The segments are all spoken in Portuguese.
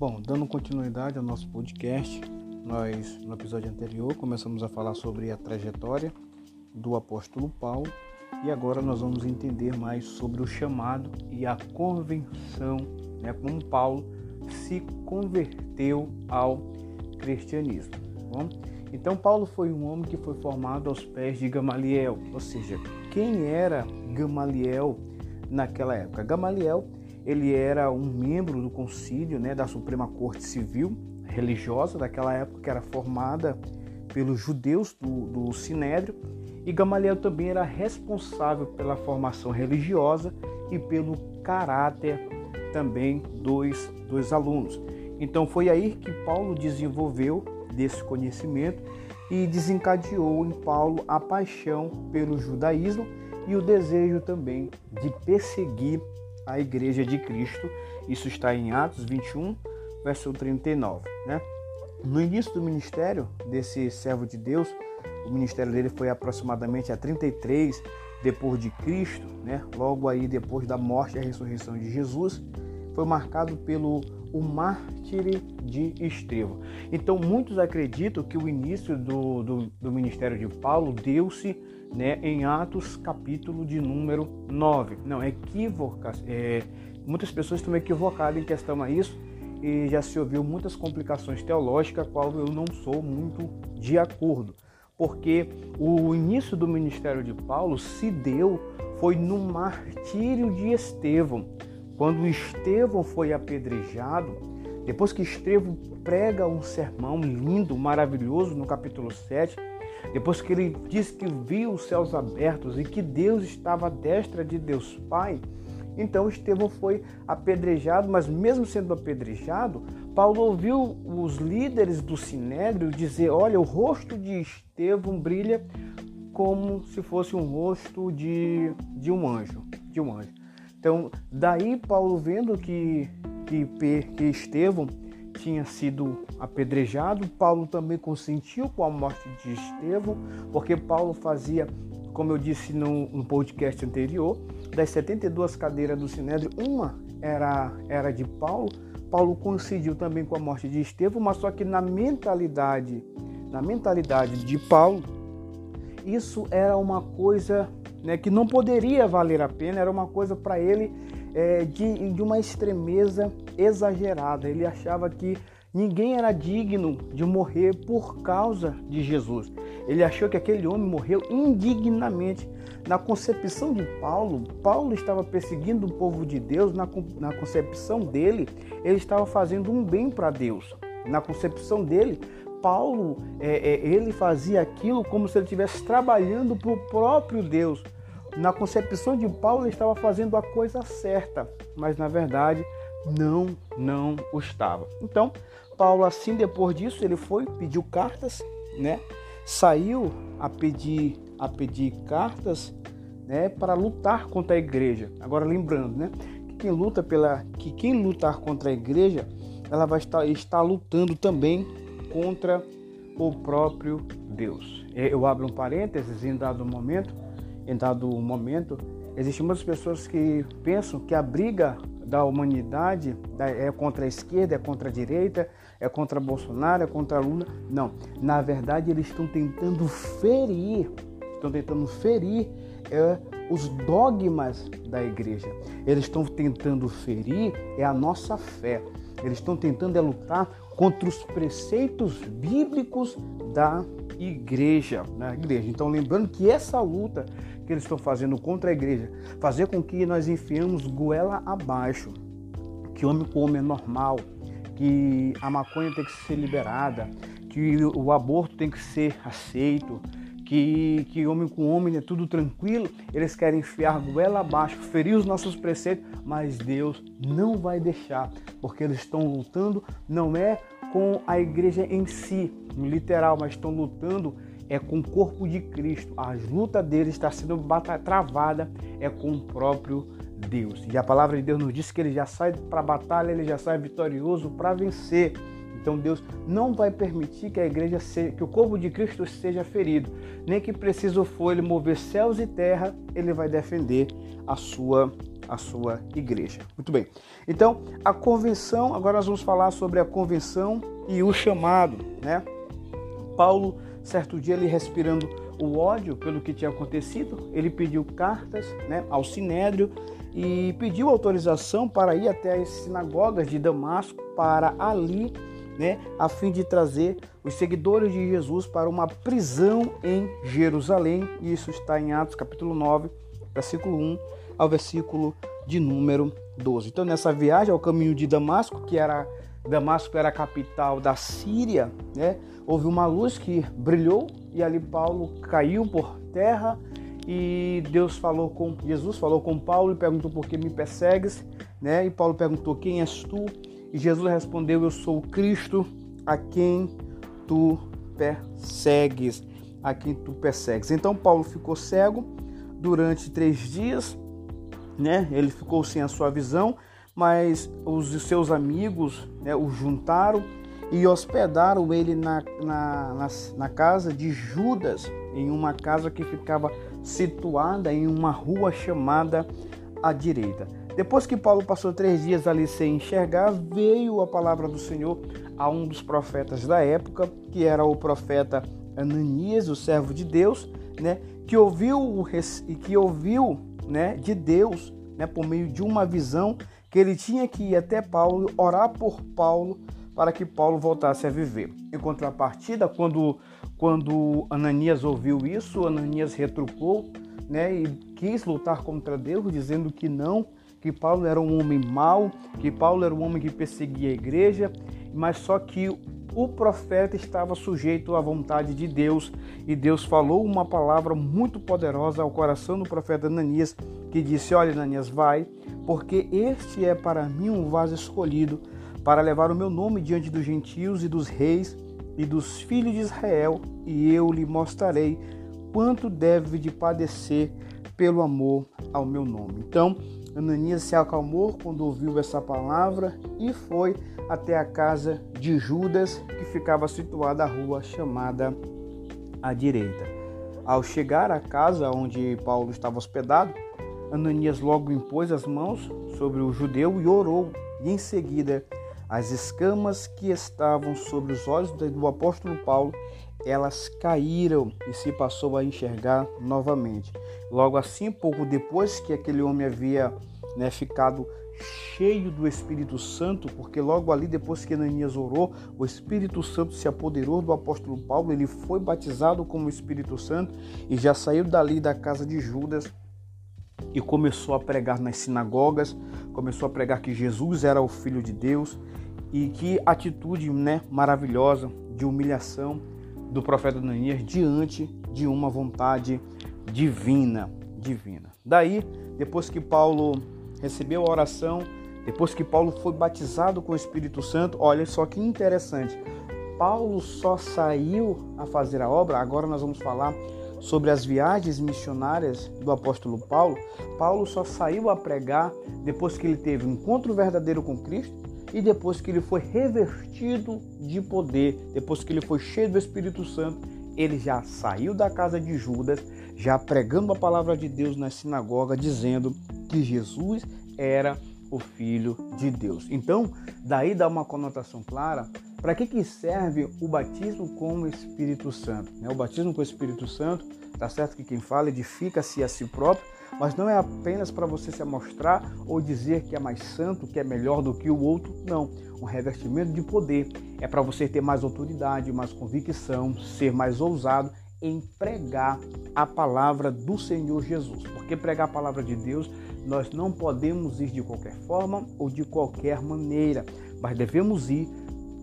Bom, dando continuidade ao nosso podcast, nós no episódio anterior começamos a falar sobre a trajetória do apóstolo Paulo e agora nós vamos entender mais sobre o chamado e a convenção, né, como Paulo se converteu ao cristianismo. Tá bom? Então Paulo foi um homem que foi formado aos pés de Gamaliel, ou seja, quem era Gamaliel naquela época? Gamaliel ele era um membro do concílio, né, da Suprema Corte Civil religiosa daquela época que era formada pelos judeus do, do Sinédrio e Gamaliel também era responsável pela formação religiosa e pelo caráter também dos, dos alunos. Então foi aí que Paulo desenvolveu desse conhecimento e desencadeou em Paulo a paixão pelo judaísmo e o desejo também de perseguir a igreja de Cristo. Isso está em Atos 21, verso 39. Né? No início do ministério desse servo de Deus, o ministério dele foi aproximadamente a 33 depois de Cristo, né? logo aí depois da morte e ressurreição de Jesus, foi marcado pelo o mártir de Estevão. Então muitos acreditam que o início do, do, do ministério de Paulo deu-se né, em Atos capítulo de número 9. Não, equívoca. É, muitas pessoas estão equivocadas em questão a isso e já se ouviu muitas complicações teológicas, qual eu não sou muito de acordo. Porque o início do ministério de Paulo se deu foi no martírio de Estevão. Quando Estevão foi apedrejado, depois que Estevão prega um sermão lindo, maravilhoso no capítulo 7, depois que ele diz que viu os céus abertos e que Deus estava à destra de Deus Pai, então Estevão foi apedrejado, mas mesmo sendo apedrejado, Paulo ouviu os líderes do Sinédrio dizer: Olha, o rosto de Estevão brilha como se fosse um rosto de, de um anjo, de um anjo. Então, daí Paulo vendo que, que, que Estevão tinha sido apedrejado, Paulo também consentiu com a morte de Estevão, porque Paulo fazia, como eu disse no, no podcast anterior, das 72 cadeiras do Sinédrio, uma era, era de Paulo. Paulo coincidiu também com a morte de Estevão, mas só que na mentalidade, na mentalidade de Paulo, isso era uma coisa né, que não poderia valer a pena, era uma coisa para ele é, de, de uma extremeza exagerada. Ele achava que ninguém era digno de morrer por causa de Jesus. Ele achou que aquele homem morreu indignamente. Na concepção de Paulo, Paulo estava perseguindo o povo de Deus, na, na concepção dele, ele estava fazendo um bem para Deus. Na concepção dele, Paulo, é, é, ele fazia aquilo como se ele estivesse trabalhando para o próprio Deus. Na concepção de Paulo, ele estava fazendo a coisa certa, mas na verdade não, não estava. Então, Paulo, assim depois disso, ele foi, pediu cartas, né? Saiu a pedir, a pedir cartas, né? Para lutar contra a igreja. Agora lembrando, né? Que quem luta pela, que quem lutar contra a igreja, ela vai estar, estar lutando também contra o próprio Deus. Eu abro um parênteses em dado momento em dado momento, existem muitas pessoas que pensam que a briga da humanidade é contra a esquerda, é contra a direita, é contra Bolsonaro, é contra Lula. Não, na verdade eles estão tentando ferir, estão tentando ferir é, os dogmas da igreja. Eles estão tentando ferir é a nossa fé. Eles estão tentando é lutar contra os preceitos bíblicos da igreja, na igreja. Então lembrando que essa luta que eles estão fazendo contra a igreja, fazer com que nós enfiamos goela abaixo, que homem com homem é normal, que a maconha tem que ser liberada, que o aborto tem que ser aceito, que, que homem com homem é tudo tranquilo, eles querem enfiar goela abaixo, ferir os nossos preceitos, mas Deus não vai deixar, porque eles estão lutando não é com a igreja em si, literal, mas estão lutando é com o corpo de Cristo. A luta dele está sendo travada é com o próprio Deus. E a palavra de Deus nos diz que ele já sai para a batalha, ele já sai vitorioso para vencer. Então Deus não vai permitir que a igreja seja, que o corpo de Cristo seja ferido, nem que preciso for ele mover céus e terra, ele vai defender a sua a sua igreja. Muito bem. Então, a convenção, agora nós vamos falar sobre a convenção e o chamado, né? Paulo, certo dia, ele respirando o ódio pelo que tinha acontecido, ele pediu cartas né, ao Sinédrio e pediu autorização para ir até as sinagogas de Damasco para ali, né, a fim de trazer os seguidores de Jesus para uma prisão em Jerusalém. Isso está em Atos capítulo 9, versículo 1 ao versículo de número 12. Então, nessa viagem ao caminho de Damasco, que era Damasco era a capital da Síria, né? Houve uma luz que brilhou e ali Paulo caiu por terra e Deus falou com Jesus falou com Paulo e perguntou por que me persegues, né? E Paulo perguntou quem és tu? E Jesus respondeu eu sou o Cristo a quem tu persegues, a quem tu persegues. Então Paulo ficou cego durante três dias, né? Ele ficou sem a sua visão, mas os seus amigos né, o juntaram e hospedaram ele na, na, na, na casa de Judas, em uma casa que ficava situada em uma rua chamada à direita. Depois que Paulo passou três dias ali sem enxergar, veio a palavra do Senhor a um dos profetas da época, que era o profeta Ananias, o servo de Deus, né, que ouviu e que ouviu, né, de Deus, né, por meio de uma visão que ele tinha que ir até Paulo, orar por Paulo para que Paulo voltasse a viver. Em contrapartida, quando, quando Ananias ouviu isso, Ananias retrucou né, e quis lutar contra Deus, dizendo que não, que Paulo era um homem mau, que Paulo era um homem que perseguia a igreja, mas só que o profeta estava sujeito à vontade de Deus e Deus falou uma palavra muito poderosa ao coração do profeta Ananias, que disse: Olha, Ananias, vai, porque este é para mim um vaso escolhido para levar o meu nome diante dos gentios e dos reis e dos filhos de Israel, e eu lhe mostrarei quanto deve de padecer pelo amor ao meu nome. Então, Ananias se acalmou quando ouviu essa palavra e foi até a casa de Judas, que ficava situada à rua chamada à direita. Ao chegar à casa onde Paulo estava hospedado, Ananias logo impôs as mãos sobre o judeu e orou, e em seguida as escamas que estavam sobre os olhos do apóstolo Paulo, elas caíram e se passou a enxergar novamente. Logo assim, pouco depois que aquele homem havia né, ficado cheio do Espírito Santo, porque logo ali, depois que Ananias orou, o Espírito Santo se apoderou do apóstolo Paulo, ele foi batizado como Espírito Santo e já saiu dali da casa de Judas e começou a pregar nas sinagogas, começou a pregar que Jesus era o Filho de Deus e que atitude né, maravilhosa de humilhação do profeta Ananias diante de uma vontade divina, divina. Daí, depois que Paulo recebeu a oração, depois que Paulo foi batizado com o Espírito Santo, olha só que interessante. Paulo só saiu a fazer a obra, agora nós vamos falar sobre as viagens missionárias do apóstolo Paulo. Paulo só saiu a pregar depois que ele teve um encontro verdadeiro com Cristo e depois que ele foi revertido de poder, depois que ele foi cheio do Espírito Santo, ele já saiu da casa de Judas, já pregando a palavra de Deus na sinagoga, dizendo que Jesus era o Filho de Deus. Então, daí dá uma conotação clara para que, que serve o batismo com o Espírito Santo. Né? O batismo com o Espírito Santo, tá certo que quem fala edifica-se a si próprio, mas não é apenas para você se mostrar ou dizer que é mais santo, que é melhor do que o outro, não. Um revestimento de poder é para você ter mais autoridade, mais convicção, ser mais ousado em pregar a palavra do Senhor Jesus. Porque pregar a palavra de Deus, nós não podemos ir de qualquer forma ou de qualquer maneira, mas devemos ir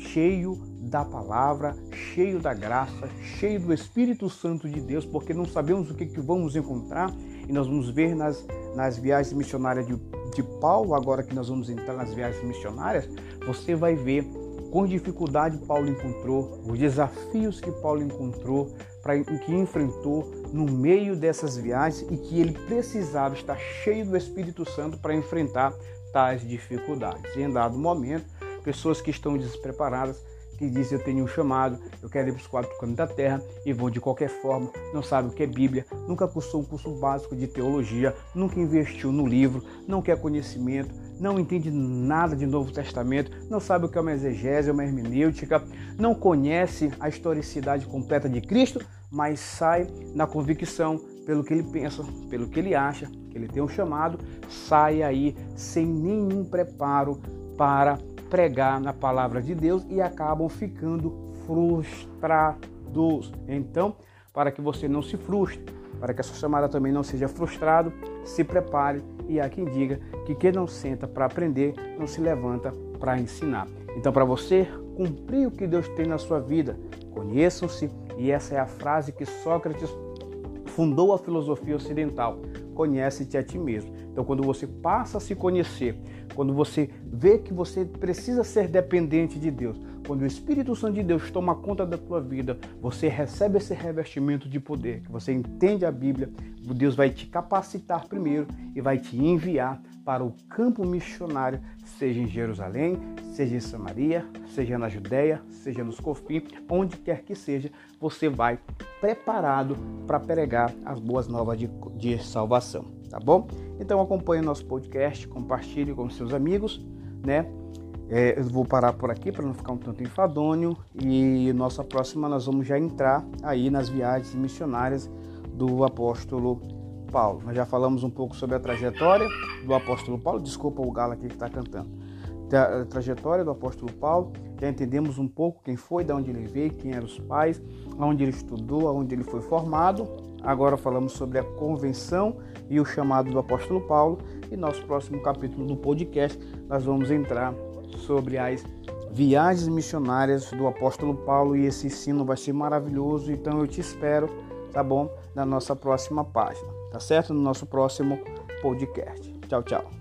cheio da palavra, cheio da graça, cheio do Espírito Santo de Deus, porque não sabemos o que, que vamos encontrar e nós vamos ver nas, nas viagens missionárias de, de Paulo, agora que nós vamos entrar nas viagens missionárias, você vai ver com dificuldade Paulo encontrou, os desafios que Paulo encontrou, para que enfrentou no meio dessas viagens e que ele precisava estar cheio do Espírito Santo para enfrentar tais dificuldades. E em dado momento, pessoas que estão despreparadas que diz eu tenho um chamado, eu quero ir para os quatro cantos da terra e vou de qualquer forma, não sabe o que é Bíblia, nunca cursou um curso básico de teologia, nunca investiu no livro, não quer conhecimento, não entende nada de Novo Testamento, não sabe o que é uma exegese, uma hermenêutica, não conhece a historicidade completa de Cristo, mas sai na convicção pelo que ele pensa, pelo que ele acha, que ele tem um chamado, sai aí sem nenhum preparo para pregar na palavra de Deus e acabam ficando frustrados. Então, para que você não se frustre, para que essa chamada também não seja frustrado, se prepare e há quem diga que quem não senta para aprender não se levanta para ensinar. Então, para você cumprir o que Deus tem na sua vida, conheçam-se, e essa é a frase que Sócrates fundou a filosofia ocidental: conhece-te a ti mesmo. Então, quando você passa a se conhecer, quando você vê que você precisa ser dependente de Deus, quando o Espírito Santo de Deus toma conta da tua vida, você recebe esse revestimento de poder, que você entende a Bíblia, Deus vai te capacitar primeiro e vai te enviar para o campo missionário, seja em Jerusalém, seja em Samaria, seja na Judéia, seja nos Confins, onde quer que seja, você vai preparado para pregar as boas novas de, de salvação, tá bom? Então acompanhe nosso podcast, compartilhe com seus amigos, né? É, eu vou parar por aqui para não ficar um tanto enfadonho e nossa próxima nós vamos já entrar aí nas viagens missionárias do apóstolo Paulo. Nós já falamos um pouco sobre a trajetória do apóstolo Paulo, desculpa o galo aqui que está cantando. A trajetória do apóstolo Paulo, já entendemos um pouco quem foi, de onde ele veio, quem eram os pais, onde ele estudou, onde ele foi formado. Agora falamos sobre a convenção e o chamado do apóstolo Paulo. E nosso próximo capítulo do podcast nós vamos entrar sobre as viagens missionárias do apóstolo Paulo e esse ensino vai ser maravilhoso. Então eu te espero, tá bom? Na nossa próxima página, tá certo? No nosso próximo podcast. Tchau, tchau.